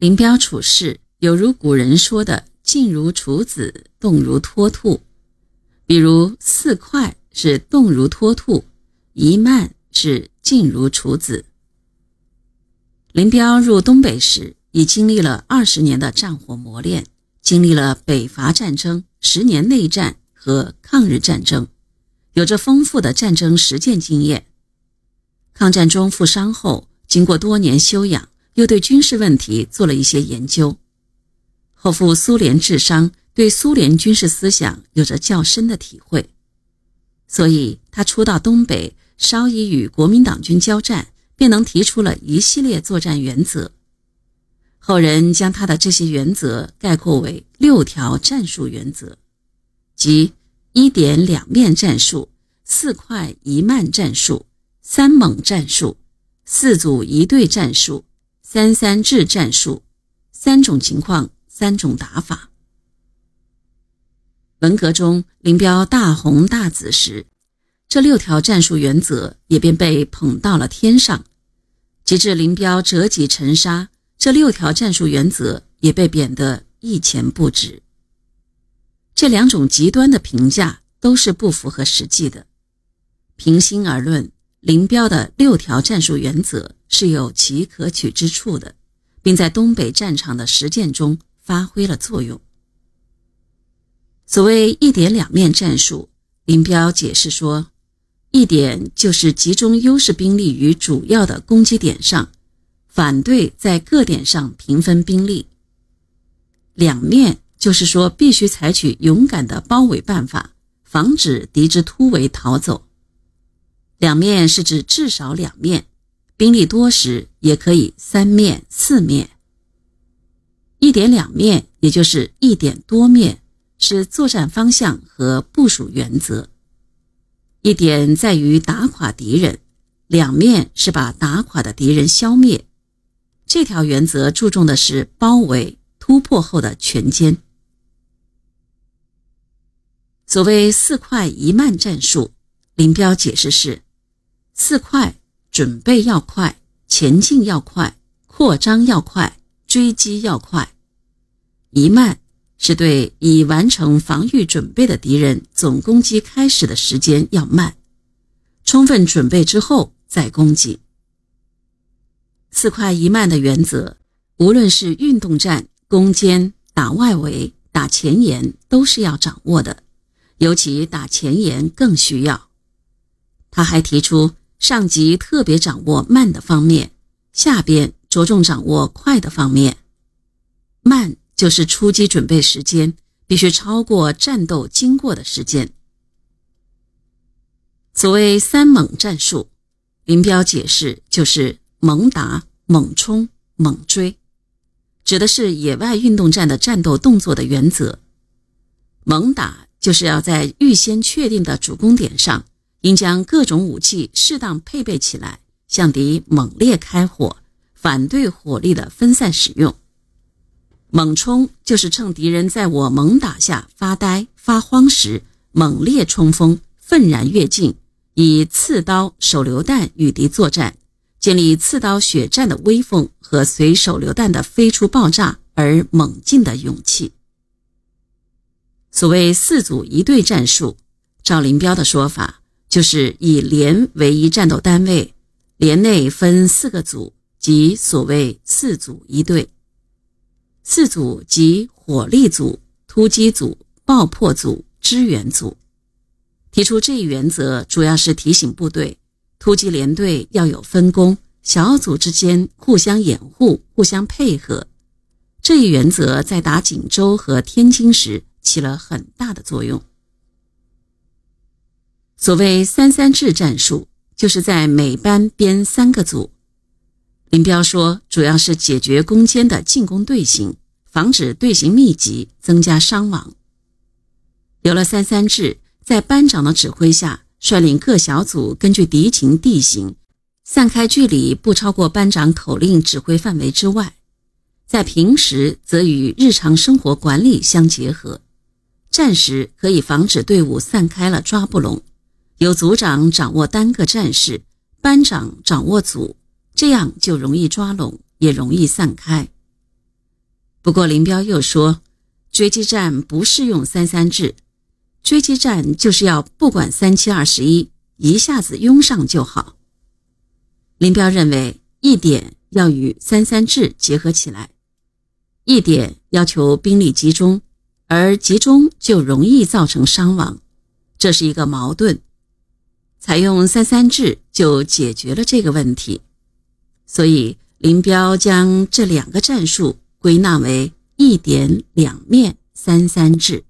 林彪处事有如古人说的“静如处子，动如脱兔”，比如四快是动如脱兔，一慢是静如处子。林彪入东北时，已经历了二十年的战火磨练，经历了北伐战争、十年内战和抗日战争，有着丰富的战争实践经验。抗战中负伤后，经过多年休养，又对军事问题做了一些研究。后赴苏联治伤，对苏联军事思想有着较深的体会，所以他初到东北，稍一与国民党军交战。便能提出了一系列作战原则，后人将他的这些原则概括为六条战术原则，即一点两面战术、四快一慢战术、三猛战术、四组一队战术、三三制战术，三种情况，三种打法。文革中，林彪大红大紫时，这六条战术原则也便被捧到了天上。直至林彪折戟沉沙，这六条战术原则也被贬得一钱不值。这两种极端的评价都是不符合实际的。平心而论，林彪的六条战术原则是有其可取之处的，并在东北战场的实践中发挥了作用。所谓一点两面战术，林彪解释说。一点就是集中优势兵力于主要的攻击点上，反对在各点上平分兵力。两面就是说必须采取勇敢的包围办法，防止敌之突围逃走。两面是指至少两面，兵力多时也可以三面、四面。一点两面也就是一点多面，是作战方向和部署原则。一点在于打垮敌人，两面是把打垮的敌人消灭。这条原则注重的是包围突破后的全歼。所谓“四快一慢”战术，林彪解释是：四快准备要快，前进要快，扩张要快，追击要快；一慢。是对已完成防御准备的敌人总攻击开始的时间要慢，充分准备之后再攻击。四快一慢的原则，无论是运动战、攻坚、打外围、打前沿，都是要掌握的，尤其打前沿更需要。他还提出，上级特别掌握慢的方面，下边着重掌握快的方面，慢。就是出击准备时间必须超过战斗经过的时间。所谓三猛战术，林彪解释就是猛打、猛冲、猛追，指的是野外运动战的战斗动作的原则。猛打就是要在预先确定的主攻点上，应将各种武器适当配备起来，向敌猛烈开火，反对火力的分散使用。猛冲就是趁敌人在我猛打下发呆发慌时，猛烈冲锋，愤然跃进，以刺刀、手榴弹与敌作战，建立刺刀血战的威风和随手榴弹的飞出爆炸而猛进的勇气。所谓四组一队战术，赵林彪的说法就是以连为一战斗单位，连内分四个组，即所谓四组一队。四组即火力组、突击组、爆破组、支援组。提出这一原则，主要是提醒部队，突击连队要有分工，小组之间互相掩护、互相配合。这一原则在打锦州和天津时起了很大的作用。所谓“三三制”战术，就是在每班编三个组。林彪说，主要是解决攻坚的进攻队形。防止队形密集，增加伤亡。有了三三制，在班长的指挥下，率领各小组根据敌情地形，散开距离不超过班长口令指挥范围之外。在平时则与日常生活管理相结合，战时可以防止队伍散开了抓不拢。由组长掌握单个战士，班长掌握组，这样就容易抓拢，也容易散开。不过林彪又说，追击战不适用三三制，追击战就是要不管三七二十一，一下子拥上就好。林彪认为一点要与三三制结合起来，一点要求兵力集中，而集中就容易造成伤亡，这是一个矛盾。采用三三制就解决了这个问题，所以林彪将这两个战术归纳为一点两面三三制。